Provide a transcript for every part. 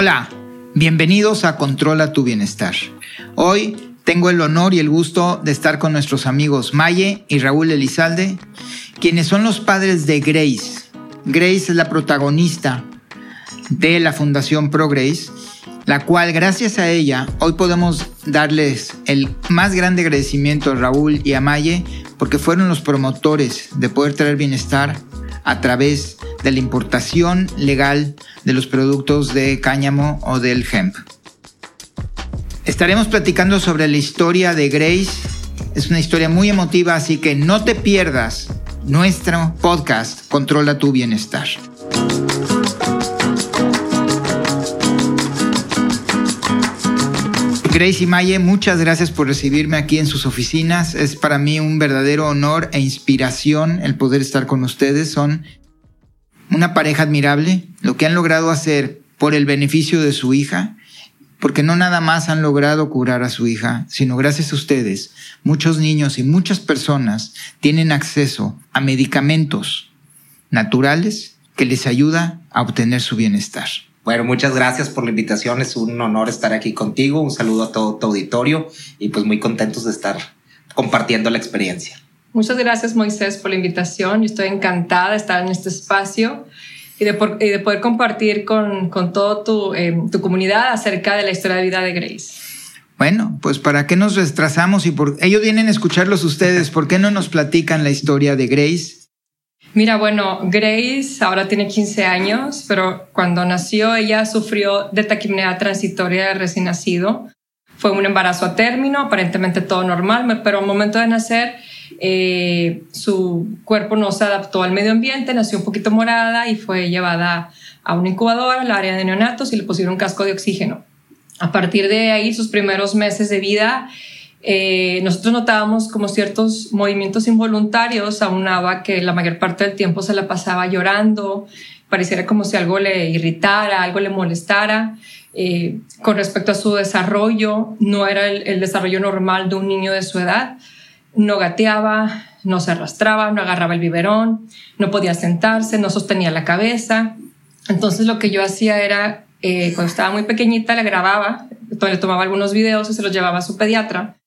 Hola, bienvenidos a Controla tu Bienestar. Hoy tengo el honor y el gusto de estar con nuestros amigos Maye y Raúl Elizalde, quienes son los padres de Grace. Grace es la protagonista de la Fundación Pro Grace, la cual gracias a ella hoy podemos darles el más grande agradecimiento a Raúl y a Maye porque fueron los promotores de poder traer bienestar a través de la importación legal de los productos de cáñamo o del hemp. Estaremos platicando sobre la historia de Grace. Es una historia muy emotiva, así que no te pierdas nuestro podcast Controla tu bienestar. Grace y Maye, muchas gracias por recibirme aquí en sus oficinas. Es para mí un verdadero honor e inspiración el poder estar con ustedes. Son una pareja admirable, lo que han logrado hacer por el beneficio de su hija, porque no nada más han logrado curar a su hija, sino gracias a ustedes, muchos niños y muchas personas tienen acceso a medicamentos naturales que les ayuda a obtener su bienestar. Bueno, muchas gracias por la invitación. Es un honor estar aquí contigo. Un saludo a todo tu auditorio y pues muy contentos de estar compartiendo la experiencia. Muchas gracias Moisés por la invitación. Yo estoy encantada de estar en este espacio y de, poder compartir con, con toda tu, eh, tu comunidad acerca de la historia de vida de Grace. Bueno, pues para qué nos retrasamos y por ellos vienen a escucharlos ustedes, ¿por qué no nos platican la historia de Grace? Mira, bueno, Grace ahora tiene 15 años, pero cuando nació ella sufrió de taquipnea transitoria de recién nacido. Fue un embarazo a término, aparentemente todo normal, pero al momento de nacer eh, su cuerpo no se adaptó al medio ambiente, nació un poquito morada y fue llevada a un incubador, al área de neonatos y le pusieron un casco de oxígeno. A partir de ahí, sus primeros meses de vida, eh, nosotros notábamos como ciertos movimientos involuntarios, aunaba que la mayor parte del tiempo se la pasaba llorando, pareciera como si algo le irritara, algo le molestara. Eh, con respecto a su desarrollo, no era el, desarrollo normal de un niño de su edad. No gateaba, no se arrastraba, no agarraba el biberón, no podía sentarse, no sostenía la cabeza. Entonces lo que yo hacía era, eh, cuando estaba muy pequeñita, la grababa, le tomaba algunos videos y se los llevaba a su pediatra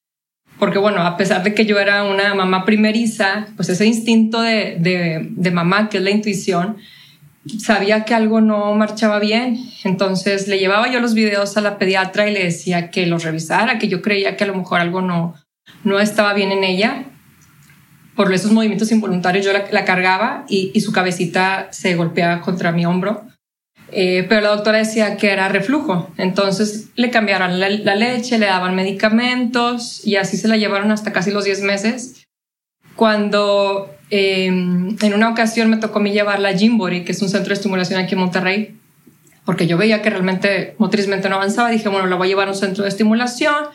porque bueno, a pesar de que yo era una mamá primeriza, pues ese instinto de, de, mamá, que es la intuición, sabía que algo no marchaba bien. Entonces le llevaba yo los videos a la pediatra y le decía que los revisara, que yo creía que a lo mejor algo no, no estaba bien en ella. Por esos movimientos involuntarios yo la, la cargaba y, y, su cabecita se golpeaba contra mi hombro. Eh, pero la doctora decía que era reflujo. Entonces le cambiaron la, leche, le daban medicamentos y así se la llevaron hasta casi los 10 meses. Cuando em, en una ocasión me tocó a mí llevarla a Jimbori, que es un centro de estimulación aquí en Monterrey, porque yo veía que realmente motrizmente no avanzaba, dije, bueno, la voy a llevar a un centro de estimulación.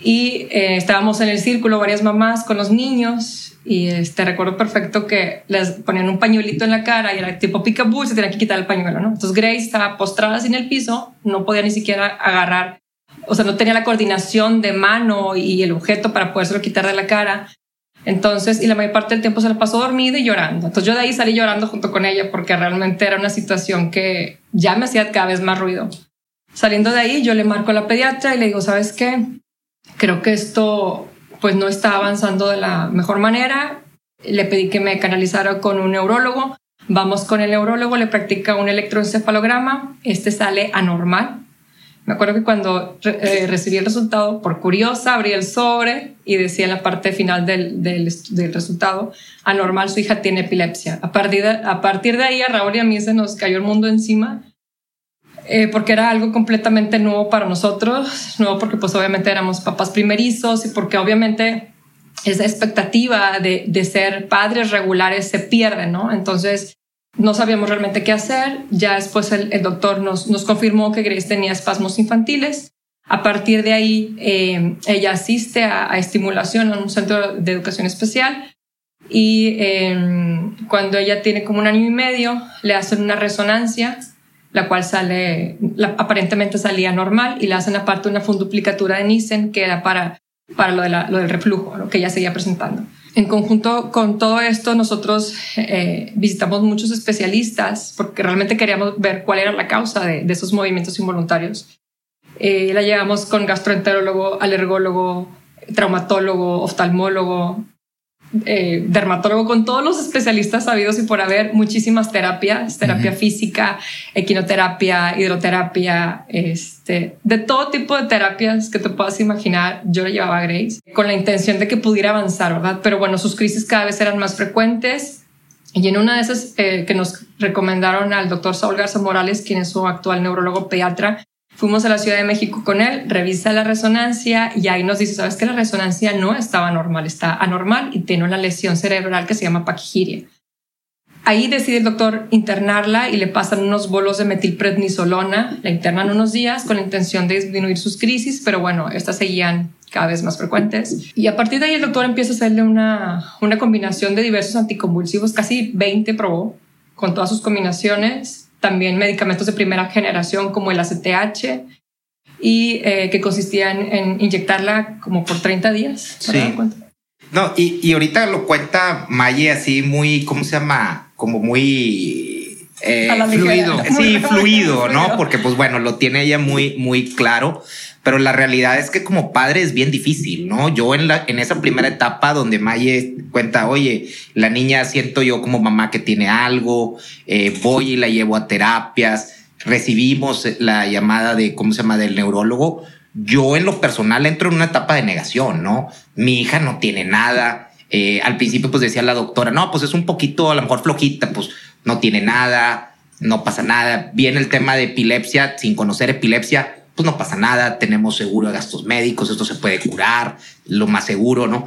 Y eh, estábamos en el círculo, varias mamás con los niños, y este, recuerdo perfecto que les ponían un pañuelito en la cara y era tipo picaboo se tenía que quitar el pañuelo, ¿no? Entonces Grace estaba postrada en el piso, no podía ni siquiera agarrar, o sea, no tenía la coordinación de mano y el objeto para podérselo quitar de la cara. Entonces, y la mayor parte del tiempo se la pasó dormida y llorando. Entonces yo de ahí salí llorando junto con ella porque realmente era una situación que ya me hacía cada vez más ruido. Saliendo de ahí, yo le marco a la pediatra y le digo, ¿sabes qué? Creo que esto pues no está avanzando de la mejor manera. Le pedí que me canalizara con un neurólogo. Vamos con el neurólogo, le practica un electroencefalograma. Este sale anormal. Me acuerdo que cuando eh, recibí el resultado, por curiosa, abrí el sobre y decía en la parte final del, del, del resultado, anormal, su hija tiene epilepsia. A partir, de, a partir de ahí, a Raúl y a mí se nos cayó el mundo encima eh, porque era algo completamente nuevo para nosotros, nuevo porque pues obviamente éramos papás primerizos y porque obviamente esa expectativa de, de ser padres regulares se pierde, ¿no? Entonces no sabíamos realmente qué hacer. Ya después el, doctor nos, nos, confirmó que Grace tenía espasmos infantiles. A partir de ahí, eh, ella asiste a, estimulación en un centro de educación especial y eh, cuando ella tiene como un año y medio, le hacen una resonancia la cual sale, aparentemente salía normal y le hacen aparte una funduplicatura de Nissen que era para, para lo, de lo del reflujo, lo que ella seguía presentando. En conjunto con todo esto, nosotros eh, visitamos muchos especialistas porque realmente queríamos ver cuál era la causa de, esos movimientos involuntarios. Eh, la llevamos con gastroenterólogo, alergólogo, traumatólogo, oftalmólogo, eh, dermatólogo, con todos los especialistas sabidos y por haber muchísimas terapias, terapia física, equinoterapia, hidroterapia, este, de todo tipo de terapias que te puedas imaginar, yo le llevaba a Grace con la intención de que pudiera avanzar, ¿verdad? Pero bueno, sus crisis cada vez eran más frecuentes y en una de esas eh, que nos recomendaron al doctor Saúl Garza Morales, quien es su actual neurólogo pediatra, Fuimos a la Ciudad de México con él, revisa la resonancia y ahí nos dice, sabes que la resonancia no estaba normal, está anormal y tiene una lesión cerebral que se llama paquigiria. Ahí decide el doctor internarla y le pasan unos bolos de metilprednisolona, la internan unos días con la intención de disminuir sus crisis, pero bueno, estas seguían cada vez más frecuentes. Y a partir de ahí el doctor empieza a hacerle una, una combinación de diversos anticonvulsivos, casi 20 probó, con todas sus combinaciones, también medicamentos de primera generación como el ACTH y eh, que consistían en inyectarla como por 30 días. Sí. No, y, y, ahorita lo cuenta Maye así muy, ¿cómo se llama? Como muy eh, fluido. Sí, fluido, ¿no? Porque pues bueno, lo tiene ella muy, muy claro pero la realidad es que como padre es bien difícil, ¿no? Yo en, la, en esa primera etapa donde Maye cuenta, oye, la niña siento yo como mamá que tiene algo, eh, voy y la llevo a terapias, recibimos la llamada de, ¿cómo se llama?, del neurólogo. Yo en lo personal entro en una etapa de negación, ¿no? Mi hija no tiene nada. Eh, al principio pues decía la doctora, no, pues es un poquito a lo mejor flojita, pues no tiene nada, no pasa nada. Viene el tema de epilepsia, sin conocer epilepsia, pues no pasa nada, tenemos seguro de gastos médicos, esto se puede curar, lo más seguro, ¿no?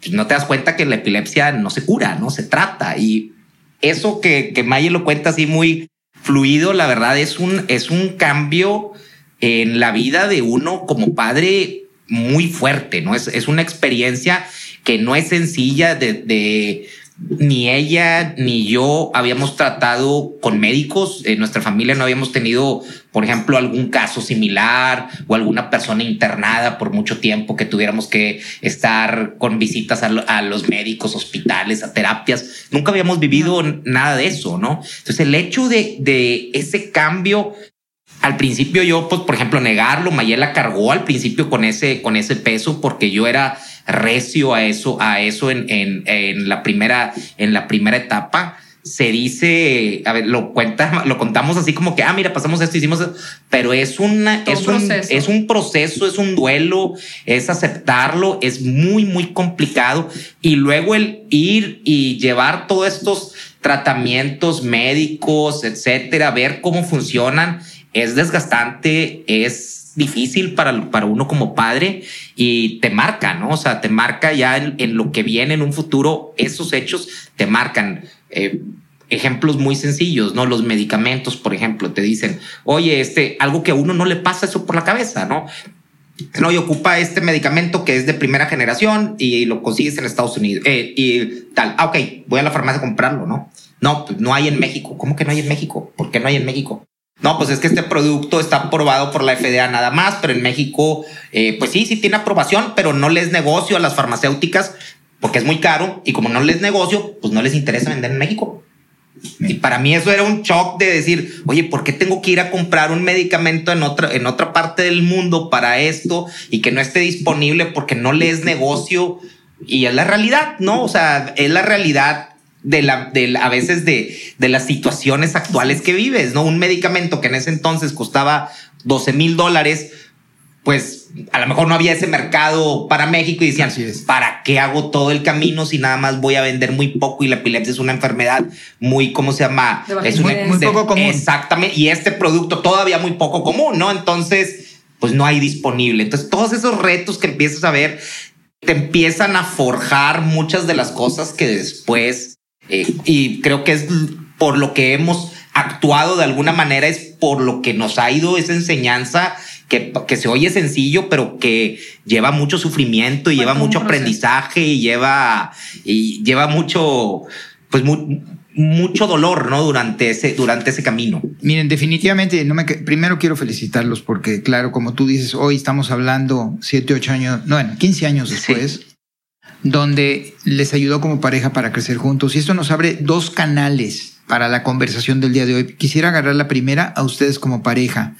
Pues no te das cuenta que la epilepsia no se cura, no se trata. Y eso que, que lo cuenta así muy fluido, la verdad es un, es un cambio en la vida de uno como padre muy fuerte, ¿no? Es, es una experiencia que no es sencilla de ni ella ni yo habíamos tratado con médicos. En nuestra familia no habíamos tenido, por ejemplo, algún caso similar o alguna persona internada por mucho tiempo que tuviéramos que estar con visitas a, los médicos, hospitales, a terapias. Nunca habíamos vivido nada de eso, ¿no? Entonces el hecho de, de ese cambio al principio yo, pues, por ejemplo, negarlo, Mayela cargó al principio con ese, con ese peso porque yo era recio a eso, a eso en, en, en la primera, en la primera etapa. Se dice, a ver, lo cuenta, lo contamos así como que, ah, mira, pasamos esto, hicimos, esto, pero es una, es un, es un proceso, es un duelo, es aceptarlo, es muy, muy complicado. Y luego el ir y llevar todos estos tratamientos médicos, etcétera, ver cómo funcionan, es desgastante, es difícil para, para uno como padre y te marca, ¿no? O sea, te marca ya en, lo que viene en un futuro, esos hechos te marcan. Eh, ejemplos muy sencillos, ¿no? Los medicamentos, por ejemplo, te dicen, oye, este, algo que a uno no le pasa eso por la cabeza, ¿no? No, y ocupa este medicamento que es de primera generación y lo consigues en Estados Unidos eh, y tal. Ah, ok, voy a la farmacia a comprarlo, ¿no? No, pues no hay en México. ¿Cómo que no hay en México? ¿Por qué no hay en México? No, pues es que este producto está aprobado por la FDA nada más, pero en México, eh, pues sí, sí tiene aprobación, pero no les negocio a las farmacéuticas porque es muy caro y como no les negocio, pues no les interesa vender en México. Y para mí eso era un shock de decir, oye, ¿por qué tengo que ir a comprar un medicamento en otra, en otra parte del mundo para esto y que no esté disponible porque no les negocio? Y es la realidad, ¿no? O sea, es la realidad de la, de a veces de, de las situaciones actuales que vives, ¿no? Un medicamento que en ese entonces costaba 12 mil dólares, pues a lo mejor no había ese mercado para México y decían, ¿para qué hago todo el camino si nada más voy a vender muy poco y la epilepsia es una enfermedad muy, ¿cómo se llama? Es muy, muy poco común. Exactamente. Y este producto todavía muy poco común, ¿no? Entonces, pues no hay disponible. Entonces, todos esos retos que empiezas a ver te empiezan a forjar muchas de las cosas que después eh, y creo que es por lo que hemos actuado de alguna manera, es por lo que nos ha ido esa enseñanza que, que se oye sencillo, pero que lleva mucho sufrimiento y lleva mucho aprendizaje y lleva, y lleva mucho, pues mucho dolor, ¿no? Durante ese, durante ese camino. Miren, definitivamente, no me, primero quiero felicitarlos porque, claro, como tú dices, hoy estamos hablando siete, ocho años, no, bueno, 15 años después donde les ayudó como pareja para crecer juntos. Y esto nos abre dos canales para la conversación del día de hoy. Quisiera agarrar la primera a ustedes como pareja.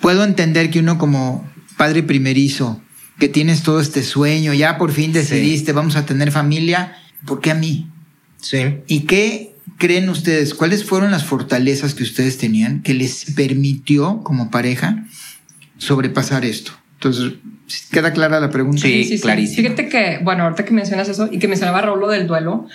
Puedo entender que uno como padre primerizo, que tienes todo este sueño, ya por fin decidiste, vamos a tener familia, ¿por qué a mí? Sí. ¿Y qué creen ustedes? ¿Cuáles fueron las fortalezas que ustedes tenían que les permitió como pareja sobrepasar esto? Entonces, ¿queda clara la pregunta? Sí, sí, clarísimo. Fíjate que, bueno, ahorita que mencionas eso y que mencionaba Raúl del duelo,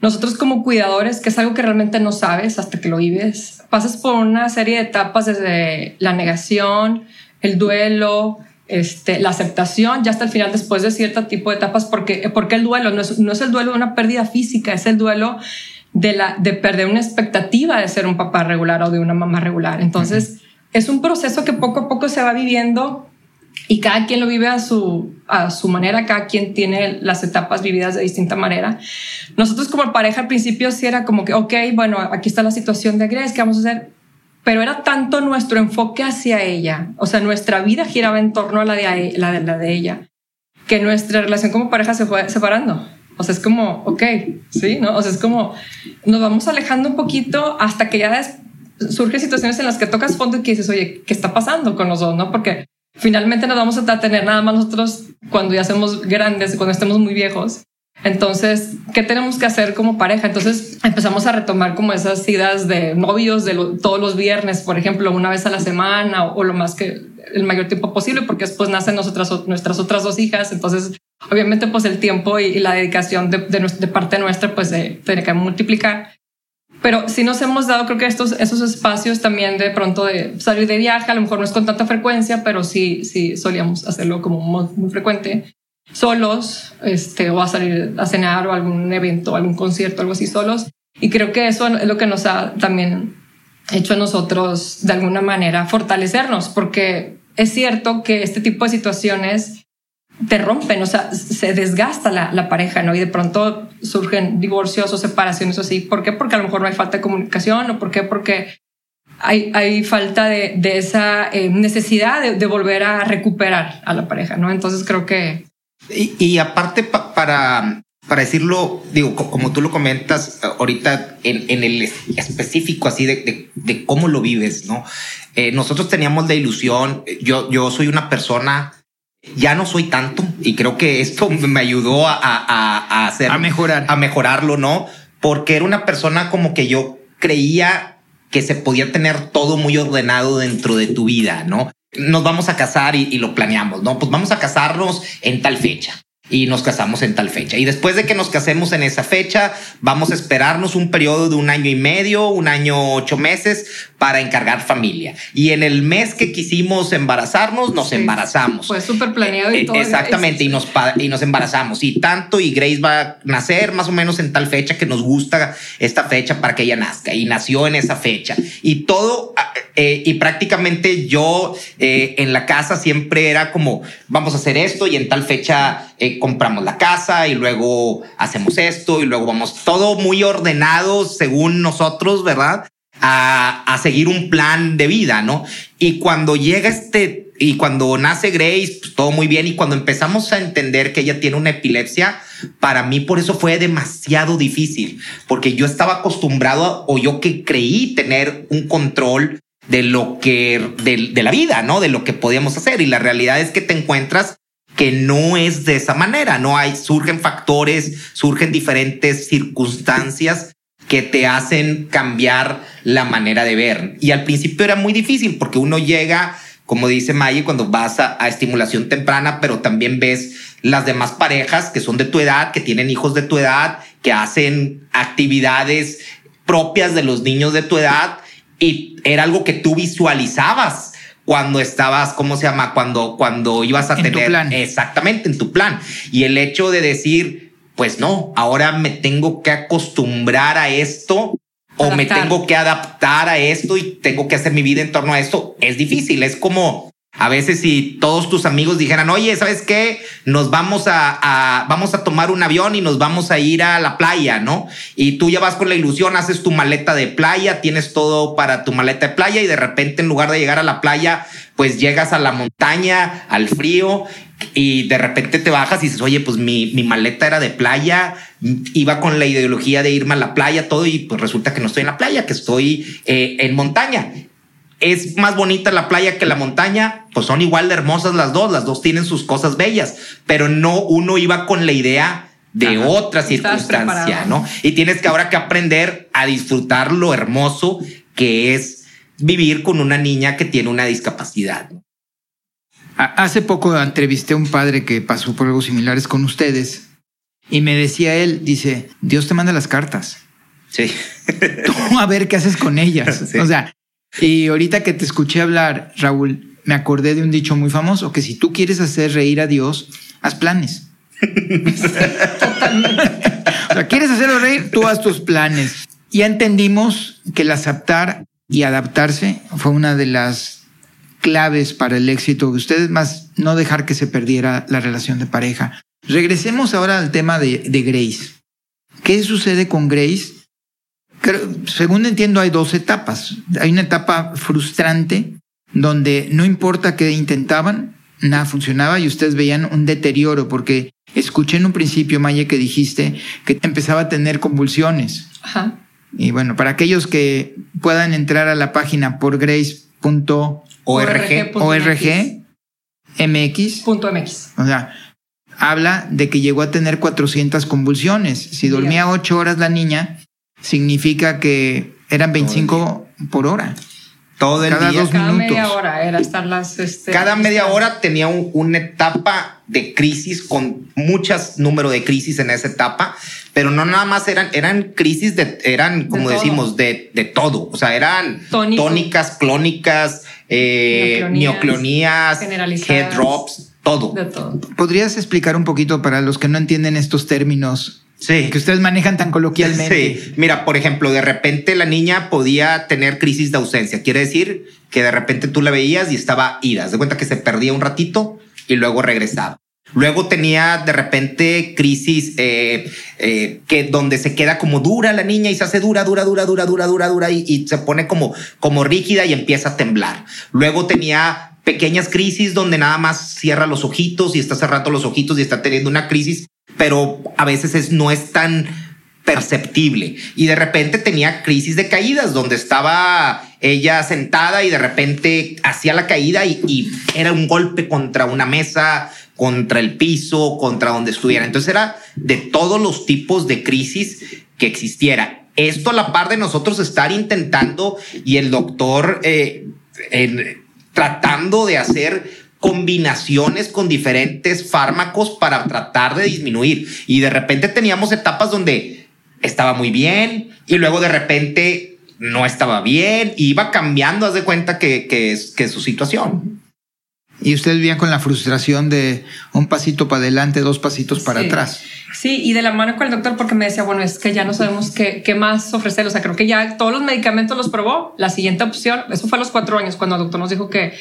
nosotros como cuidadores, que es algo que realmente no sabes hasta que lo vives, pasas por una serie de etapas desde la negación, el duelo, este, la aceptación, ya hasta el final después de cierto tipo de etapas, porque, porque el duelo no es, no es el duelo de una pérdida física, es el duelo de, la, de perder una expectativa de ser un papá regular o de una mamá regular. Entonces, es un proceso que poco a poco se va viviendo y cada quien lo vive a su, a su manera, cada quien tiene las etapas vividas de distinta manera. Nosotros como pareja al principio sí era como que, ok, bueno, aquí está la situación de Grace, ¿qué vamos a hacer? Pero era tanto nuestro enfoque hacia ella, o sea, nuestra vida giraba en torno a la de, la de, la de ella, que nuestra relación como pareja se fue separando. O sea, es como, ok, sí, ¿no? O sea, es como, nos vamos alejando un poquito hasta que ya surgen situaciones en las que tocas fondo y que dices, oye, ¿qué está pasando con los dos? ¿No? Porque finalmente nos vamos a tener nada más nosotros cuando ya somos grandes, cuando estemos muy viejos. Entonces, ¿qué tenemos que hacer como pareja? Entonces empezamos a retomar como esas idas de novios de todos los viernes, por ejemplo, una vez a la semana o, lo más que el mayor tiempo posible, porque después nacen nosotras, nuestras otras dos hijas. Entonces, obviamente, pues el tiempo y, la dedicación de, de, parte nuestra, pues se tiene que multiplicar. Pero sí nos hemos dado, creo que estos, esos espacios también de pronto de salir de viaje, a lo mejor no es con tanta frecuencia, pero sí, sí solíamos hacerlo como muy, frecuente, solos, este, o a salir a cenar o algún evento, algún concierto, algo así solos. Y creo que eso es lo que nos ha también hecho a nosotros de alguna manera fortalecernos, porque es cierto que este tipo de situaciones te rompen, o sea, se desgasta la, la, pareja, ¿no? Y de pronto surgen divorcios o separaciones así. ¿Por qué? Porque a lo mejor no hay falta de comunicación o por qué? Porque hay, hay falta de, de esa eh, necesidad de, de, volver a recuperar a la pareja, ¿no? Entonces creo que... Y, aparte para, para decirlo, digo, como tú lo comentas ahorita en, en el específico así de, de, cómo lo vives, ¿no? Eh, nosotros teníamos la ilusión, yo, yo soy una persona ya no soy tanto y creo que esto me ayudó a, a, hacer a mejorar, a mejorarlo, no? Porque era una persona como que yo creía que se podía tener todo muy ordenado dentro de tu vida, no? Nos vamos a casar y, y lo planeamos, no? Pues vamos a casarnos en tal fecha y nos casamos en tal fecha. Y después de que nos casemos en esa fecha, vamos a esperarnos un periodo de un año y medio, un año ocho meses para encargar familia. Y en el mes que quisimos embarazarnos, nos embarazamos. Fue súper planeado y eh, todo. Exactamente, y nos, y nos embarazamos. Y tanto, y Grace va a nacer más o menos en tal fecha que nos gusta esta fecha para que ella nazca. Y nació en esa fecha. Y todo, ah, eh, y prácticamente yo eh, en la casa siempre era como, vamos a hacer esto y en tal fecha eh, compramos la casa y luego hacemos esto y luego vamos todo muy ordenado según nosotros, ¿verdad? A, a seguir un plan de vida, ¿no? Y cuando llega este, y cuando nace Grace, pues todo muy bien. Y cuando empezamos a entender que ella tiene una epilepsia, para mí por eso fue demasiado difícil, porque yo estaba acostumbrado o yo que creí tener un control de lo que, de, de, la vida, ¿no? De lo que podíamos hacer. Y la realidad es que te encuentras que no es de esa manera, no hay, surgen factores, surgen diferentes circunstancias que te hacen cambiar la manera de ver. Y al principio era muy difícil porque uno llega, como dice Maggie, cuando vas a, a, estimulación temprana, pero también ves las demás parejas que son de tu edad, que tienen hijos de tu edad, que hacen actividades propias de los niños de tu edad y era algo que tú visualizabas cuando estabas, ¿cómo se llama? Cuando, cuando ibas a en tener tu plan. exactamente en tu plan. Y el hecho de decir, pues no, ahora me tengo que acostumbrar a esto o me tengo que adaptar a esto y tengo que hacer mi vida en torno a esto, es difícil. Es como a veces si todos tus amigos dijeran, oye, ¿sabes qué? Nos vamos a, vamos a tomar un avión y nos vamos a ir a la playa, ¿no? Y tú ya vas con la ilusión, haces tu maleta de playa, tienes todo para tu maleta de playa y de repente en lugar de llegar a la playa, pues llegas a la montaña, al frío, y de repente te bajas y dices, oye, pues mi, mi, maleta era de playa, iba con la ideología de irme a la playa, todo, y pues resulta que no estoy en la playa, que estoy eh, en montaña. Es más bonita la playa que la montaña, pues son igual de hermosas las dos, las dos tienen sus cosas bellas, pero no uno iba con la idea de otra circunstancia, ¿no? Y tienes que ahora que aprender a disfrutar lo hermoso que es vivir con una niña que tiene una discapacidad. Hace poco entrevisté a un padre que pasó por algo similares con ustedes y me decía él, dice, Dios te manda las cartas. Sí. Tú a ver qué haces con ellas. O sea, y ahorita que te escuché hablar, Raúl, me acordé de un dicho muy famoso, que si tú quieres hacer reír a Dios, haz planes. Totalmente. o sea, quieres hacerlo reír, tú haz tus planes. Ya entendimos que el aceptar y adaptarse fue una de las claves para el éxito de ustedes, más no dejar que se perdiera la relación de pareja. Regresemos ahora al tema de, Grace. ¿Qué sucede con Grace? Según entiendo, hay dos etapas. Hay una etapa frustrante donde no importa qué intentaban, nada funcionaba y ustedes veían un deterioro porque escuché en un principio, Maya, que dijiste que empezaba a tener convulsiones. Ajá. Y bueno, para aquellos que puedan entrar a la página por grace.com ORG, ORG MX. MX. O sea, habla de que llegó a tener 400 convulsiones. Si dormía 8 horas la niña, significa que eran 25 por hora. Todo el cada día. Dos cada media hora era estar las. Este, cada media hora tenía una etapa de crisis con muchas número de crisis en esa etapa pero no nada más eran, eran crisis de, eran, como decimos, de, de, todo. O sea, eran tónicas, clónicas, eh, neoclonías, head drops, todo. De todo. ¿Podrías explicar un poquito para los que no entienden estos términos? Sí. Que ustedes manejan tan coloquialmente. Sí. Mira, por ejemplo, de repente la niña podía tener crisis de ausencia. Quiere decir que de repente tú la veías y estaba ida. De cuenta que se perdía un ratito y luego regresaba. Luego tenía de repente crisis eh, eh, que donde se queda como dura la niña y se hace dura, dura, dura, dura, dura, dura, dura y, se pone como, como rígida y empieza a temblar. Luego tenía pequeñas crisis donde nada más cierra los ojitos y está cerrando los ojitos y está teniendo una crisis, pero a veces es, no es tan perceptible. Y de repente tenía crisis de caídas donde estaba ella sentada y de repente hacía la caída y, era un golpe contra una mesa, contra el piso, contra donde estuviera. Entonces era de todos los tipos de crisis que existiera. Esto a la par de nosotros estar intentando y el doctor eh, tratando de hacer combinaciones con diferentes fármacos para tratar de disminuir. Y de repente teníamos etapas donde estaba muy bien y luego de repente no estaba bien, iba cambiando, haz de cuenta que, que, es, que su situación. Y ustedes vivían con la frustración de un pasito para adelante, dos pasitos para atrás. Sí, y de la mano con el doctor porque me decía, bueno, es que ya no sabemos qué, qué más ofrecer. O sea, creo que ya todos los medicamentos los probó. La siguiente opción, eso fue a los cuatro años cuando el doctor nos dijo que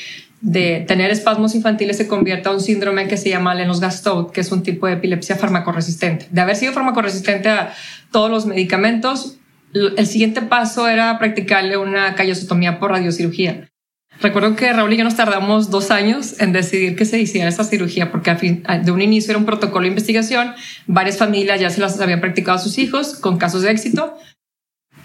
de tener espasmos infantiles se convierte a un síndrome que se llama Lennox-Gastaut, que es un tipo de epilepsia farmacoresistente. De haber sido farmacoresistente a todos los medicamentos, el siguiente paso era practicarle una callosotomía por radiocirugía. Recuerdo que Raúl y yo nos tardamos dos años en decidir que se hiciera esta cirugía, porque al fin, de un inicio era un protocolo de investigación, varias familias ya se las habían practicado a sus hijos con casos de éxito,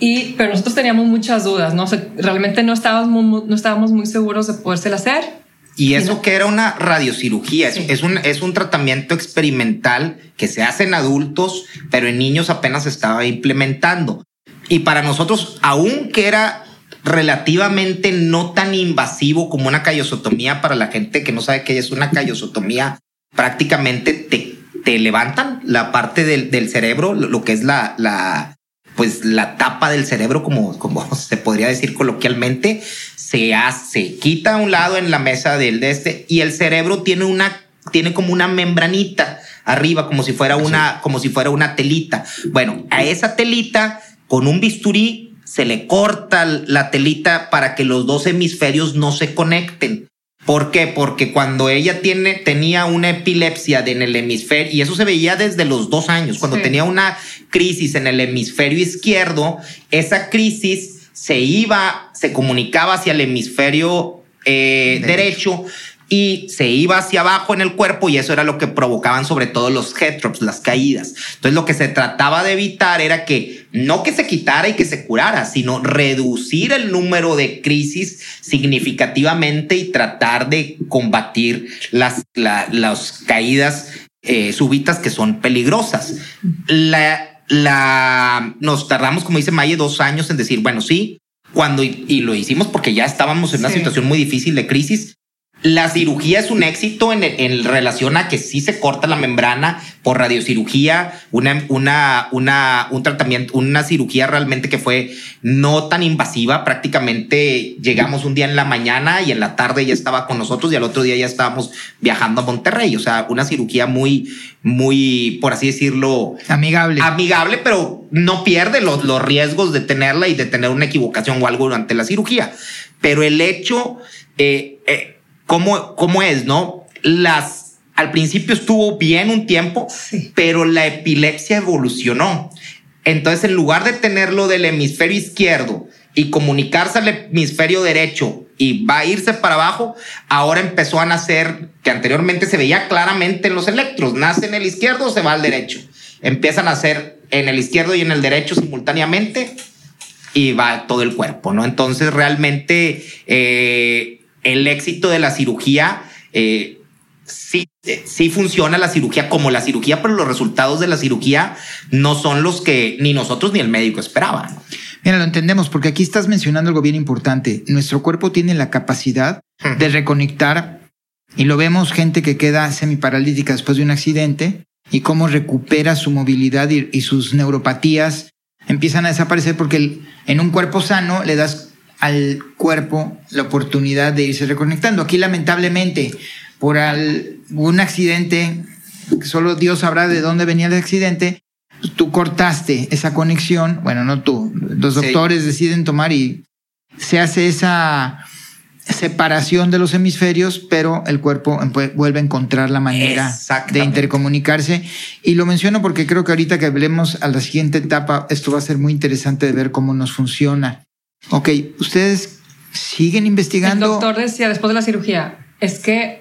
y, pero nosotros teníamos muchas dudas, ¿no? realmente no estábamos, muy, no estábamos muy seguros de podérsela hacer. Y eso que era una radiocirugía, es, un, es un tratamiento experimental que se hace en adultos, pero en niños apenas se estaba implementando. Y para nosotros, aún que era relativamente no tan invasivo como una callosotomía para la gente que no sabe qué es una callosotomía. Prácticamente te, te levantan la parte del, del cerebro, lo que es la, la, pues la tapa del cerebro, como, como se podría decir coloquialmente, se hace, quita a un lado en la mesa del de este y el cerebro tiene una, tiene como una membranita arriba, como si fuera una, como si fuera una telita. Bueno, a esa telita con un bisturí se le corta la telita para que los dos hemisferios no se conecten. ¿Por qué? Porque cuando ella tiene, tenía una epilepsia en el hemisferio, y eso se veía desde los dos años, cuando tenía una crisis en el hemisferio izquierdo, esa crisis se iba, se comunicaba hacia el hemisferio eh, derecho y se iba hacia abajo en el cuerpo y eso era lo que provocaban sobre todo los head drops, las caídas. Entonces lo que se trataba de evitar era que no que se quitara y que se curara, sino reducir el número de crisis significativamente y tratar de combatir las, las caídas eh, súbitas que son peligrosas. La, la, nos tardamos, como dice Maye, dos años en decir, bueno, sí, cuando y, lo hicimos porque ya estábamos en una situación muy difícil de crisis la cirugía es un éxito en, relación a que sí se corta la membrana por radiocirugía, una, una, una, un tratamiento, una cirugía realmente que fue no tan invasiva. Prácticamente llegamos un día en la mañana y en la tarde ya estaba con nosotros y al otro día ya estábamos viajando a Monterrey. O sea, una cirugía muy, muy, por así decirlo, amigable. Amigable, pero no pierde los, los riesgos de tenerla y de tener una equivocación o algo durante la cirugía. Pero el hecho, eh, cómo, cómo es, ¿no? Las, al principio estuvo bien un tiempo, pero la epilepsia evolucionó. Entonces, en lugar de tenerlo del hemisferio izquierdo y comunicarse al hemisferio derecho y va a irse para abajo, ahora empezó a nacer, que anteriormente se veía claramente en los electros, nace en el izquierdo, se va al derecho. Empiezan a nacer en el izquierdo y en el derecho simultáneamente y va todo el cuerpo, ¿no? Entonces, realmente... Eh, el éxito de la cirugía, eh, sí, sí funciona la cirugía como la cirugía, pero los resultados de la cirugía no son los que ni nosotros ni el médico esperaban. Mira, lo entendemos porque aquí estás mencionando algo bien importante. Nuestro cuerpo tiene la capacidad de reconectar y lo vemos gente que queda semiparalítica después de un accidente y cómo recupera su movilidad y, sus neuropatías empiezan a desaparecer porque en un cuerpo sano le das al cuerpo la oportunidad de irse reconectando. Aquí lamentablemente, por algún accidente, solo Dios sabrá de dónde venía el accidente, tú cortaste esa conexión, bueno, no tú, los doctores deciden tomar y se hace esa separación de los hemisferios, pero el cuerpo vuelve a encontrar la manera de intercomunicarse. Y lo menciono porque creo que ahorita que hablemos a la siguiente etapa, esto va a ser muy interesante de ver cómo nos funciona. Ok, ustedes siguen investigando. El doctor decía después de la cirugía, es que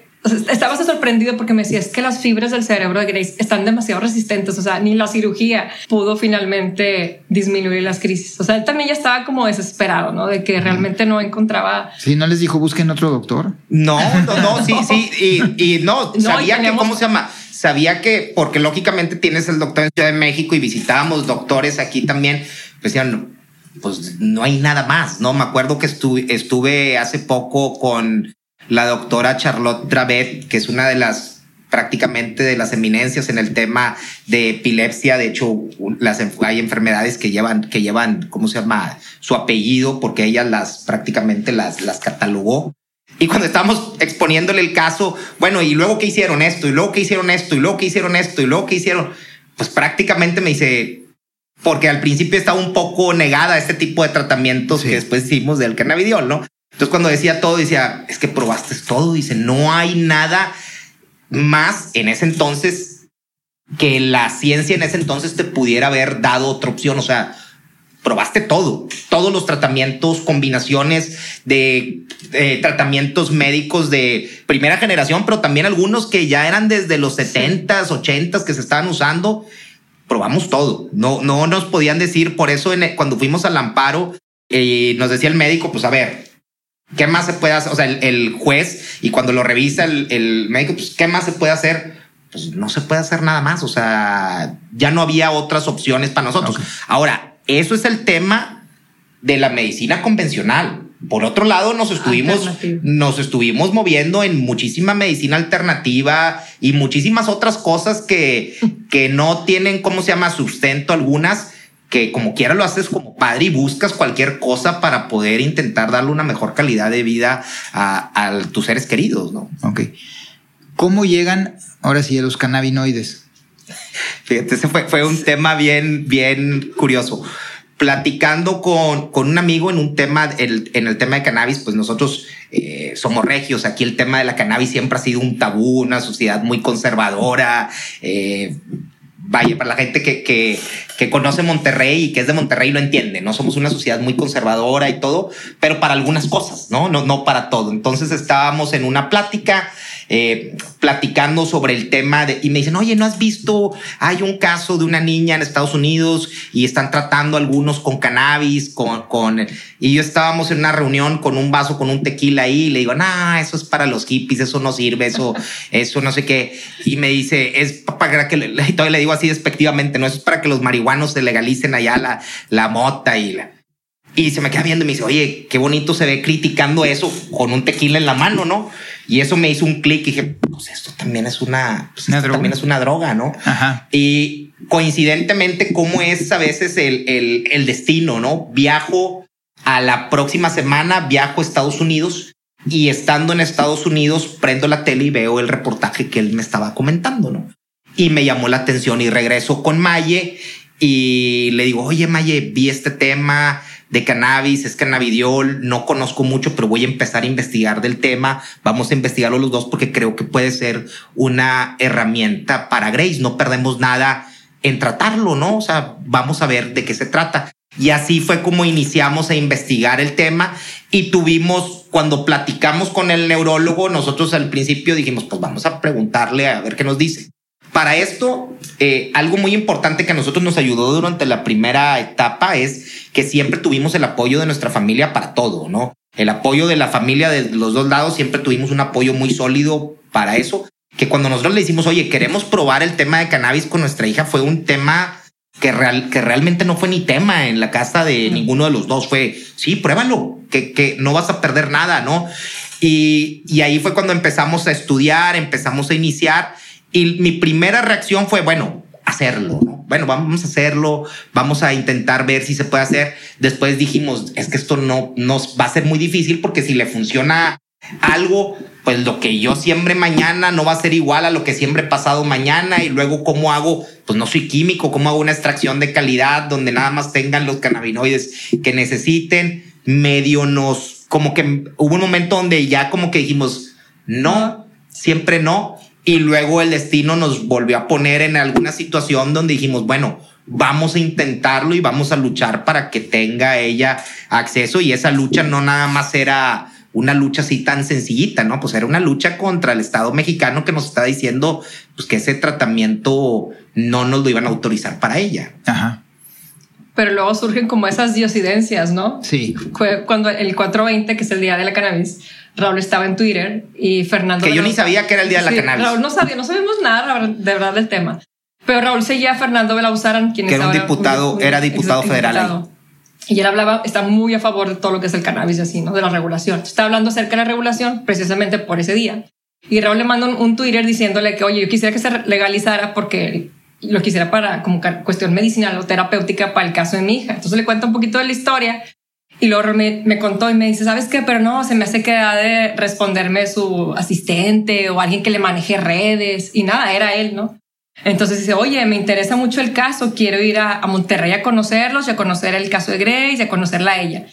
estaba sorprendido porque me decía, es que las fibras del cerebro de Grace están demasiado resistentes, o sea, ni la cirugía pudo finalmente disminuir las crisis. O sea, él también ya estaba como desesperado, ¿no? De que realmente no encontraba... Sí, ¿no les dijo busquen otro doctor? No, no, no, sí, sí, y, no, sabía que, ¿cómo se llama? Sabía que, porque lógicamente tienes el doctor en Ciudad de México y visitábamos doctores aquí también, pues decían, pues no hay nada más, ¿no? Me acuerdo que estuve, estuve hace poco con la doctora Charlotte Travet, que es una de las prácticamente de las eminencias en el tema de epilepsia. De hecho, las, hay enfermedades que llevan, que llevan, ¿cómo se llama? Su apellido, porque ella las prácticamente las, las catalogó. Y cuando estábamos exponiéndole el caso, bueno, y luego que hicieron esto, y luego que hicieron esto, y luego que hicieron esto, y luego que hicieron, pues prácticamente me dice, porque al principio estaba un poco negada a este tipo de tratamientos que después hicimos del cannabidiol, ¿no? Entonces cuando decía todo, decía, es que probaste todo, dice, no hay nada más en ese entonces que la ciencia en ese entonces te pudiera haber dado otra opción, o sea, probaste todo, todos los tratamientos, combinaciones de tratamientos médicos de primera generación, pero también algunos que ya eran desde los 70s, 80s que se estaban usando probamos todo. No, no nos podían decir, por eso cuando fuimos al amparo, eh, nos decía el médico, pues a ver, ¿qué más se puede hacer? O sea, el, juez, y cuando lo revisa el, médico, pues, ¿qué más se puede hacer? Pues no se puede hacer nada más. O sea, ya no había otras opciones para nosotros. Ahora, eso es el tema de la medicina convencional. Por otro lado, nos estuvimos, nos estuvimos moviendo en muchísima medicina alternativa y muchísimas otras cosas que, que no tienen, ¿cómo se llama?, sustento algunas, que como quiera lo haces como padre y buscas cualquier cosa para poder intentar darle una mejor calidad de vida a, tus seres queridos, ¿no? Ok. ¿Cómo llegan ahora sí a los cannabinoides? Fíjate, ese fue, fue un tema bien, bien curioso platicando con, con un amigo en un tema, en el tema de cannabis, pues nosotros eh, somos regios. Aquí el tema de la cannabis siempre ha sido un tabú, una sociedad muy conservadora, eh, vaya, para la gente que, que, que, conoce Monterrey y que es de Monterrey lo entiende, ¿no? Somos una sociedad muy conservadora y todo, pero para algunas cosas, ¿no? No, no para todo. Entonces estábamos en una plática eh, platicando sobre el tema de, y me dicen, oye, ¿no has visto? Hay un caso de una niña en Estados Unidos y están tratando algunos con cannabis, con, con, y yo estábamos en una reunión con un vaso, con un tequila ahí, y le digo, no, eso es para los hippies, eso no sirve, eso, eso no sé qué. Y me dice, es para que, y todavía le digo así despectivamente, no, eso es para que los marihuanos se legalicen allá la, la mota y la, y se me queda viendo y me dice, oye, qué bonito se ve criticando eso con un tequila en la mano, ¿no? Y eso me hizo un clic y dije, pues esto también es una, pues droga. también es una droga, ¿no? Ajá. Y coincidentemente, cómo es a veces el, el, el destino, ¿no? Viajo a la próxima semana, viajo a Estados Unidos y estando en Estados Unidos, prendo la tele y veo el reportaje que él me estaba comentando, ¿no? Y me llamó la atención y regreso con Maye y le digo, oye, Maye, vi este tema, de cannabis, es cannabidiol, no conozco mucho, pero voy a empezar a investigar del tema, vamos a investigarlo los dos porque creo que puede ser una herramienta para Grace, no perdemos nada en tratarlo, ¿no? O sea, vamos a ver de qué se trata. Y así fue como iniciamos a investigar el tema y tuvimos, cuando platicamos con el neurólogo, nosotros al principio dijimos, pues vamos a preguntarle a ver qué nos dice. Para esto, eh, algo muy importante que a nosotros nos ayudó durante la primera etapa es que siempre tuvimos el apoyo de nuestra familia para todo, ¿no? El apoyo de la familia de los dos lados, siempre tuvimos un apoyo muy sólido para eso. Que cuando nosotros le decimos, oye, queremos probar el tema de cannabis con nuestra hija, fue un tema que, real, que realmente no fue ni tema en la casa de ninguno de los dos. Fue, sí, pruébalo, que, que no vas a perder nada, ¿no? Y, y ahí fue cuando empezamos a estudiar, empezamos a iniciar y mi primera reacción fue, bueno, hacerlo, ¿no? Bueno, vamos a hacerlo, vamos a intentar ver si se puede hacer. Después dijimos, es que esto no nos va a ser muy difícil porque si le funciona algo, pues lo que yo siembre mañana no va a ser igual a lo que siembre pasado mañana y luego cómo hago, pues no soy químico, cómo hago una extracción de calidad donde nada más tengan los cannabinoides que necesiten, medio nos, como que hubo un momento donde ya como que dijimos, no, siempre no, y luego el destino nos volvió a poner en alguna situación donde dijimos, bueno, vamos a intentarlo y vamos a luchar para que tenga ella acceso y esa lucha no nada más era una lucha así tan sencillita, ¿no? Pues era una lucha contra el Estado mexicano que nos está diciendo pues que ese tratamiento no nos lo iban a autorizar para ella. Ajá. Pero luego surgen como esas diosidencias, ¿no? Sí. Cuando el 420, que es el día de la cannabis, Raúl estaba en Twitter y Fernando... Que yo ni sabía que era el día de la cannabis. Raúl no sabía, no sabemos nada de verdad del tema. Pero Raúl seguía a Fernando Belauzaran, quien que era un diputado, era diputado federal. Y él hablaba, está muy a favor de todo lo que es el cannabis y así, ¿no? De la regulación. Está hablando acerca de la regulación precisamente por ese día. Y Raúl le mandó un, Twitter diciéndole que, oye, yo quisiera que se legalizara porque lo quisiera para como cuestión medicinal o terapéutica para el caso de mi hija. Entonces le cuenta un poquito de la historia y luego me, me, contó y me dice, ¿sabes qué? Pero no, se me hace que ha de responderme su asistente o alguien que le maneje redes y nada, era él, ¿no? Entonces dice, oye, me interesa mucho el caso, quiero ir a, a Monterrey a conocerlos y a conocer el caso de Grace y a conocerla a ella.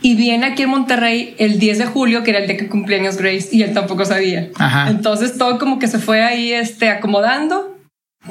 Y viene aquí en Monterrey el 10 de julio, que era el día que cumpleaños Grace, y él tampoco sabía. Entonces todo como que se fue ahí este, acomodando.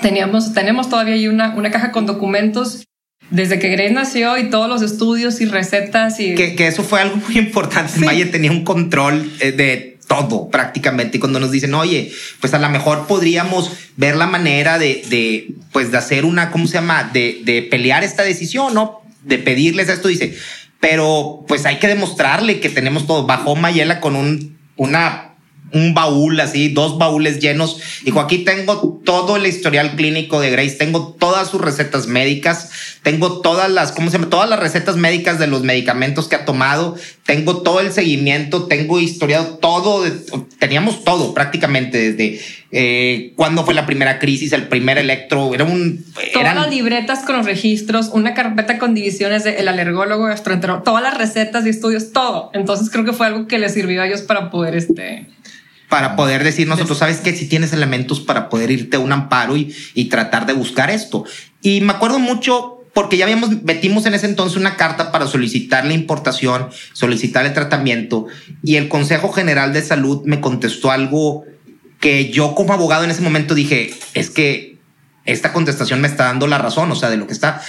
Teníamos, tenemos todavía ahí una, una caja con documentos desde que Grace nació y todos los estudios y recetas y... Que, que eso fue algo muy importante. Sí. tenía un control eh, de todo prácticamente. Y cuando nos dicen, oye, pues a lo mejor podríamos ver la manera de, de pues de hacer una, ¿cómo se llama? De, de pelear esta decisión, ¿no? De pedirles esto, dice, pero pues hay que demostrarle que tenemos todo. Bajó Mayela con un, una un baúl así, dos baúles llenos. Dijo, aquí tengo todo el historial clínico de Grace, tengo todas sus recetas médicas, tengo todas las, ¿cómo se llama? Todas las recetas médicas de los medicamentos que ha tomado, tengo todo el seguimiento, tengo historiado todo, teníamos todo prácticamente desde eh, cuándo fue la primera crisis, el primer electro, era un... Todas las libretas con los registros, una carpeta con divisiones del el alergólogo, gastroenterólogo, todas las recetas y estudios, todo. Entonces creo que fue algo que le sirvió a ellos para poder este para poder decir nosotros, sabes que si tienes elementos para poder irte a un amparo y, y tratar de buscar esto. Y me acuerdo mucho porque ya habíamos, metimos en ese entonces una carta para solicitar la importación, solicitar el tratamiento y el Consejo General de Salud me contestó algo que yo como abogado en ese momento dije, es que esta contestación me está dando la razón, o sea, de lo que está,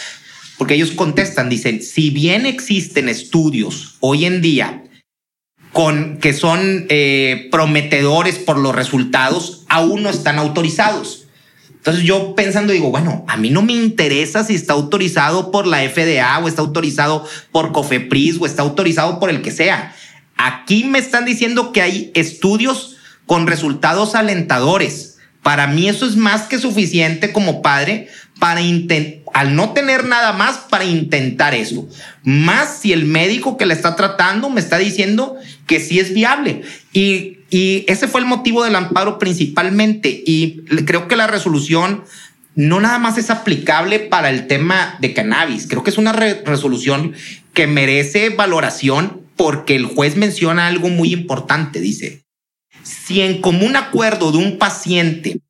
porque ellos contestan, dicen, si bien existen estudios hoy en día con que son eh, prometedores por los resultados, aún no están autorizados. Entonces yo pensando digo, bueno, a mí no me interesa si está autorizado por la FDA o está autorizado por Cofepris o está autorizado por el que sea. Aquí me están diciendo que hay estudios con resultados alentadores. Para mí eso es más que suficiente como padre para intentar, al no tener nada más, para intentar eso. Más si el médico que le está tratando me está diciendo que sí es viable. Y, y ese fue el motivo del amparo principalmente. Y creo que la resolución no nada más es aplicable para el tema de cannabis. Creo que es una resolución que merece valoración porque el juez menciona algo muy importante. Dice, si en común acuerdo de un paciente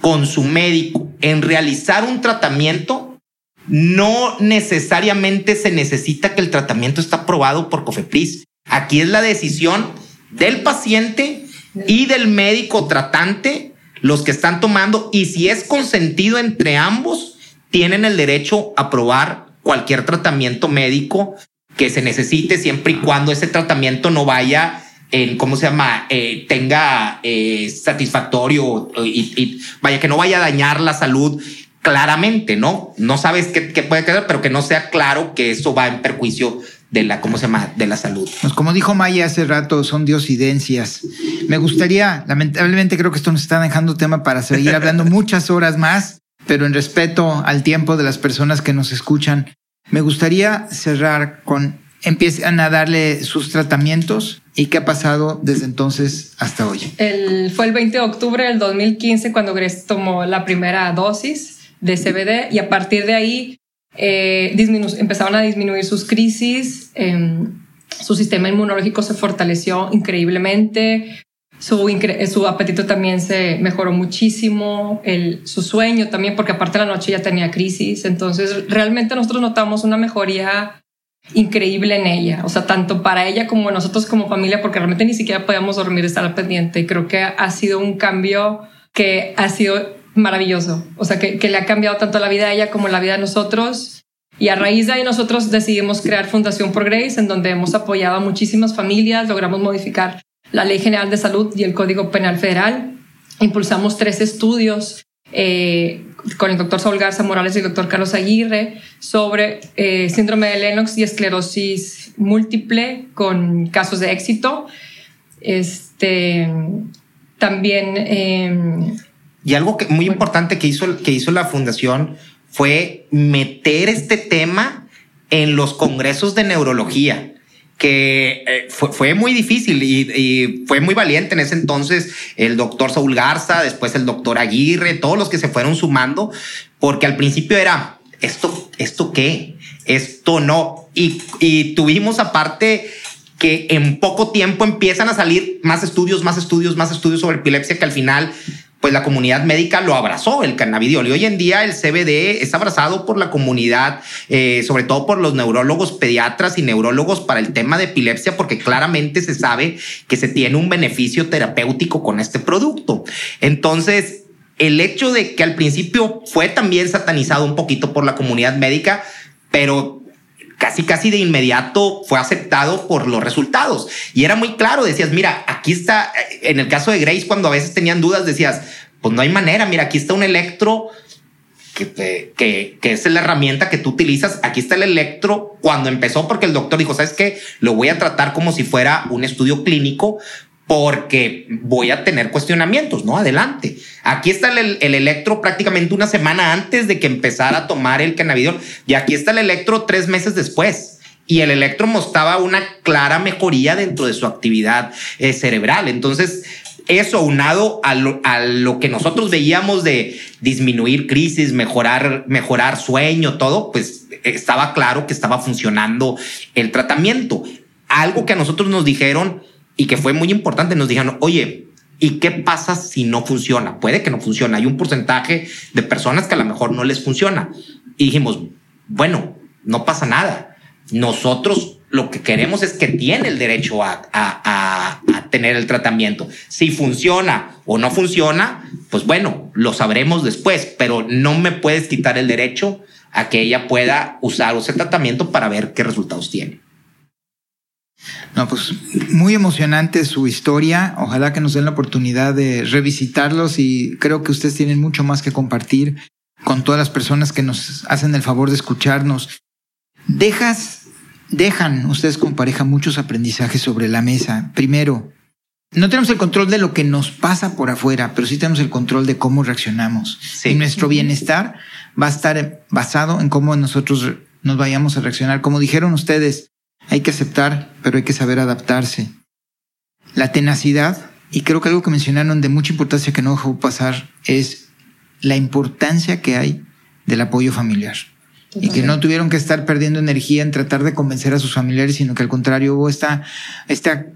con su médico en realizar un tratamiento, no necesariamente se necesita que el tratamiento está aprobado por COFEPRIS. Aquí es la decisión del paciente y del médico tratante los que están tomando y si es consentido entre ambos, tienen el derecho a aprobar cualquier tratamiento médico que se necesite siempre y cuando ese tratamiento no vaya en, ¿cómo se llama? Eh, tenga eh, satisfactorio y, vaya, que no vaya a dañar la salud claramente, ¿no? No sabes qué, puede quedar, pero que no sea claro que eso va en perjuicio de la, ¿cómo se llama? De la salud. Pues como dijo Maya hace rato, son diosidencias. Me gustaría, lamentablemente creo que esto nos está dejando tema para seguir hablando muchas horas más, pero en respeto al tiempo de las personas que nos escuchan, me gustaría cerrar con empiezan a darle sus tratamientos y qué ha pasado desde entonces hasta hoy. El, fue el 20 de octubre del 2015 cuando Grace tomó la primera dosis de CBD y a partir de ahí eh, empezaron a disminuir sus crisis, em, su sistema inmunológico se fortaleció increíblemente, su, su, apetito también se mejoró muchísimo, el, su sueño también, porque aparte de la noche ya tenía crisis. Entonces, realmente nosotros notamos una mejoría increíble en ella, o sea, tanto para ella como nosotros como familia, porque realmente ni siquiera podíamos dormir, estar pendiente. Y creo que ha sido un cambio que ha sido maravilloso, o sea, que, que le ha cambiado tanto la vida a ella como la vida a nosotros. Y a raíz de ahí nosotros decidimos crear Fundación por Grace, en donde hemos apoyado a muchísimas familias, logramos modificar la Ley General de Salud y el Código Penal Federal. Impulsamos tres estudios eh, con el doctor Saúl Garza Morales y el doctor Carlos Aguirre sobre eh, síndrome de Lennox y esclerosis múltiple con casos de éxito. Este, también... Em, y algo que, muy importante que hizo, que hizo la fundación fue meter este tema en los congresos de neurología que eh, fue, muy difícil y, fue muy valiente en ese entonces el doctor Saúl Garza, después el doctor Aguirre, todos los que se fueron sumando, porque al principio era, ¿esto, esto qué? Esto no. Y, y tuvimos aparte que en poco tiempo empiezan a salir más estudios, más estudios, más estudios sobre epilepsia que al final pues la comunidad médica lo abrazó, el cannabidiol. Y hoy en día el CBD es abrazado por la comunidad, eh, sobre todo por los neurólogos pediatras y neurólogos para el tema de epilepsia, porque claramente se sabe que se tiene un beneficio terapéutico con este producto. Entonces, el hecho de que al principio fue también satanizado un poquito por la comunidad médica, pero casi casi de inmediato fue aceptado por los resultados. Y era muy claro, decías, mira, aquí está, en el caso de Grace, cuando a veces tenían dudas, decías, pues no hay manera, mira, aquí está un electro que, que, que, es la herramienta que tú utilizas. Aquí está el electro cuando empezó, porque el doctor dijo, ¿sabes qué? Lo voy a tratar como si fuera un estudio clínico porque voy a tener cuestionamientos, ¿no? Adelante. Aquí está el, electro prácticamente una semana antes de que empezara a tomar el cannabidiol y aquí está el electro tres meses después. Y el electro mostraba una clara mejoría dentro de su actividad eh, cerebral. Entonces, eso unado a lo, a lo, que nosotros veíamos de disminuir crisis, mejorar, mejorar sueño, todo, pues estaba claro que estaba funcionando el tratamiento. Algo que a nosotros nos dijeron y que fue muy importante. Nos dijeron, oye, ¿y qué pasa si no funciona? Puede que no funcione. Hay un porcentaje de personas que a lo mejor no les funciona. Y dijimos, bueno, no pasa nada. Nosotros lo que queremos es que tiene el derecho a, a, a, tener el tratamiento. Si funciona o no funciona, pues bueno, lo sabremos después, pero no me puedes quitar el derecho a que ella pueda usar ese tratamiento para ver qué resultados tiene. No, pues muy emocionante su historia. Ojalá que nos den la oportunidad de revisitarlos y creo que ustedes tienen mucho más que compartir con todas las personas que nos hacen el favor de escucharnos. Dejas, dejan ustedes con pareja muchos aprendizajes sobre la mesa. Primero, no tenemos el control de lo que nos pasa por afuera, pero sí tenemos el control de cómo reaccionamos. Y nuestro bienestar va a estar basado en cómo nosotros nos vayamos a reaccionar. Como dijeron ustedes, hay que aceptar, pero hay que saber adaptarse. La tenacidad, y creo que algo que mencionaron de mucha importancia que no dejó pasar, es la importancia que hay del apoyo familiar. Y que no tuvieron que estar perdiendo energía en tratar de convencer a sus familiares, sino que al contrario hubo esta, este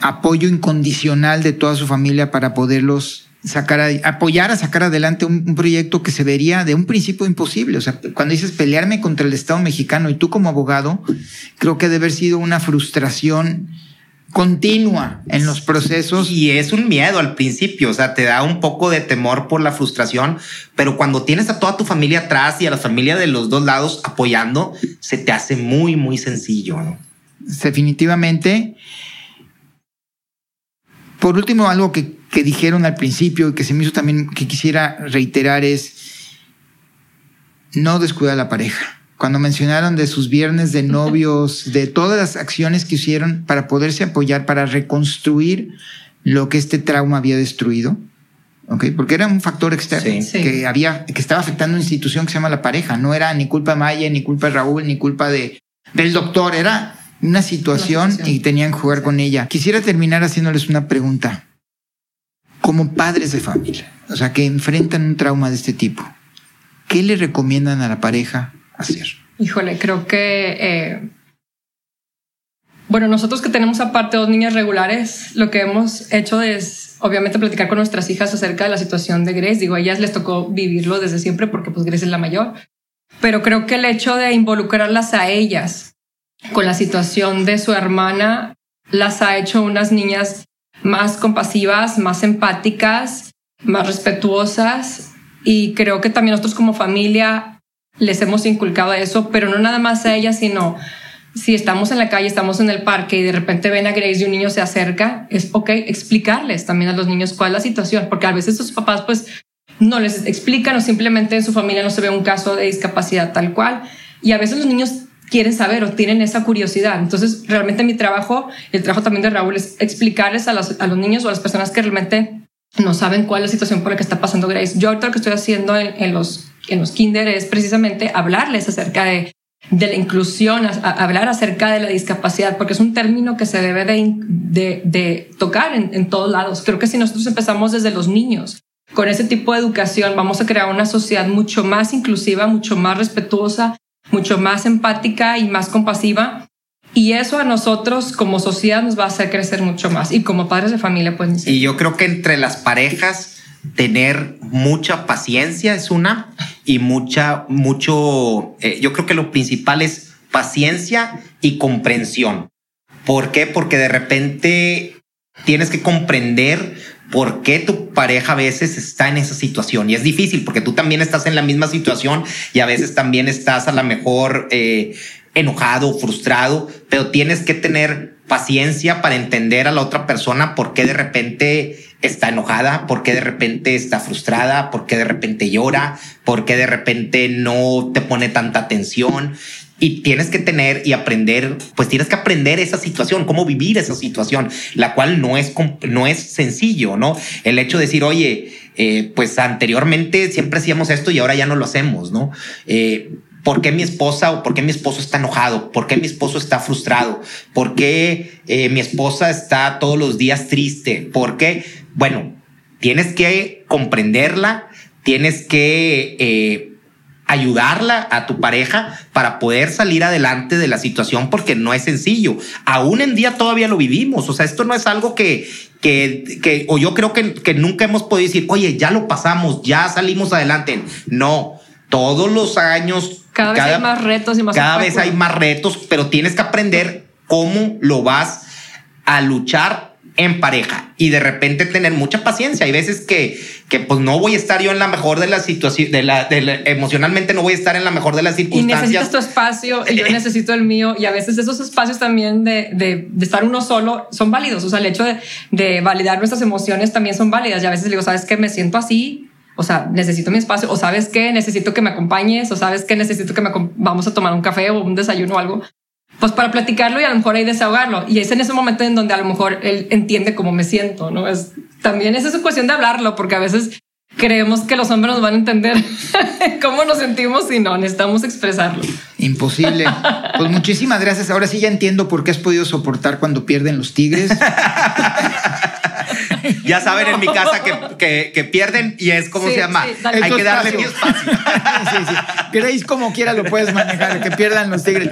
apoyo incondicional de toda su familia para poderlos sacar, apoyar a sacar adelante un, proyecto que se vería de un principio imposible. O sea, cuando dices pelearme contra el Estado mexicano y tú como abogado, creo que debe haber sido una frustración continua en los procesos. Y es un miedo al principio, o sea, te da un poco de temor por la frustración, pero cuando tienes a toda tu familia atrás y a la familia de los dos lados apoyando, se te hace muy, muy sencillo, ¿no? Definitivamente. Por último, algo que, dijeron al principio y que se me hizo también que quisiera reiterar es no descuidar a la pareja. Cuando mencionaron de sus viernes de novios, de todas las acciones que hicieron para poderse apoyar, para reconstruir lo que este trauma había destruido, ¿ok? Porque era un factor externo que había, que estaba afectando a una institución que se llama la pareja. No era ni culpa de Maya, ni culpa de Raúl, ni culpa de, del doctor. Era una situación, y tenían que jugar con ella. Quisiera terminar haciéndoles una pregunta. Como padres de familia, o sea, que enfrentan un trauma de este tipo, ¿qué le recomiendan a la pareja hacer? Híjole, creo que... Eh, bueno, nosotros que tenemos aparte dos niñas regulares, lo que hemos hecho es obviamente platicar con nuestras hijas acerca de la situación de Grace. Digo, a ellas les tocó vivirlo desde siempre porque pues Grace es la mayor. Pero creo que el hecho de involucrarlas a ellas con la situación de su hermana, las ha hecho unas niñas más compasivas, más empáticas, más respetuosas y creo que también nosotros como familia les hemos inculcado eso, pero no nada más a ellas, sino si estamos en la calle, estamos en el parque y de repente ven a Grace y un niño se acerca, es ok explicarles también a los niños cuál es la situación, porque a veces sus papás pues no les explican o simplemente en su familia no se ve un caso de discapacidad tal cual. Y a veces los niños quieren saber o tienen esa curiosidad. Entonces, realmente mi trabajo, el trabajo también de Raúl, es explicarles a los, a los niños o a las personas que realmente no saben cuál es la situación por la que está pasando Grace. Yo ahorita lo que estoy haciendo en, los, en los kinder es precisamente hablarles acerca de, de la inclusión, hablar acerca de la discapacidad, porque es un término que se debe de, de, de tocar en, en todos lados. Creo que si nosotros empezamos desde los niños, con ese tipo de educación vamos a crear una sociedad mucho más inclusiva, mucho más respetuosa, mucho más empática y más compasiva. Y eso a nosotros como sociedad nos va a hacer crecer mucho más. Y como padres de familia, pues. Y yo creo que entre las parejas, tener mucha paciencia es una y mucha, mucho, eh, yo creo que lo principal es paciencia y comprensión. ¿Por qué? Porque de repente tienes que comprender por qué tu pareja a veces está en esa situación. Y es difícil porque tú también estás en la misma situación y a veces también estás a lo mejor eh, enojado, frustrado, pero tienes que tener paciencia para entender a la otra persona por qué de repente está enojada, por qué de repente está frustrada, por qué de repente llora, por qué de repente no te pone tanta atención y tienes que tener y aprender, pues tienes que aprender esa situación, cómo vivir esa situación, la cual no es, no es sencillo, ¿no? El hecho de decir, oye, eh, pues anteriormente siempre hacíamos esto y ahora ya no lo hacemos, ¿no? Eh, ¿Por qué mi esposa o por qué mi esposo está enojado? ¿Por qué mi esposo está frustrado? ¿Por qué eh, mi esposa está todos los días triste? ¿Por qué? Bueno, tienes que comprenderla, tienes que ayudarla a tu pareja para poder salir adelante de la situación porque no es sencillo. Aún en día todavía lo vivimos. O sea, esto no es algo que, que, que o yo creo que, que nunca hemos podido decir, oye, ya lo pasamos, ya salimos adelante. No, todos los años Cada vez hay más retos y más Cada vez hay más retos, pero tienes que aprender cómo lo vas a luchar en pareja y de repente tener mucha paciencia. Hay veces que, que pues no voy a estar yo en la mejor de las situaciones, de la, emocionalmente no voy a estar en la mejor de las circunstancias. Y necesitas tu espacio y yo necesito el mío y a veces esos espacios también de, de, de estar uno solo son válidos. O sea, el hecho de, de, validar nuestras emociones también son válidas y a veces digo, ¿sabes qué? Me siento así. O sea, necesito mi espacio, o sabes qué, necesito que me acompañes, o sabes qué, necesito que me vamos a tomar un café o un desayuno o algo pues para platicarlo y a lo mejor ahí desahogarlo. Y es en ese momento en donde a lo mejor él entiende cómo me siento, ¿no? Es, también es esa cuestión de hablarlo, porque a veces creemos que los hombres nos van a entender cómo nos sentimos y no, necesitamos expresarlo. Imposible. Pues muchísimas gracias. Ahora sí ya entiendo por qué has podido soportar cuando pierden los tigres. ya saben en mi casa que, que, pierden y es como se llama. Hay que darle mi espacio. sí, como quiera lo puedes manejar, que pierdan los tigres.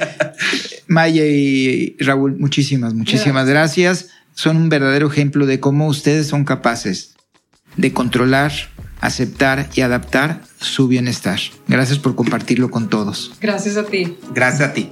Maya y Raúl, muchísimas, muchísimas gracias. Son un verdadero ejemplo de cómo ustedes son capaces de controlar, aceptar y adaptar su bienestar. Gracias por compartirlo con todos. Gracias a ti. Gracias a ti.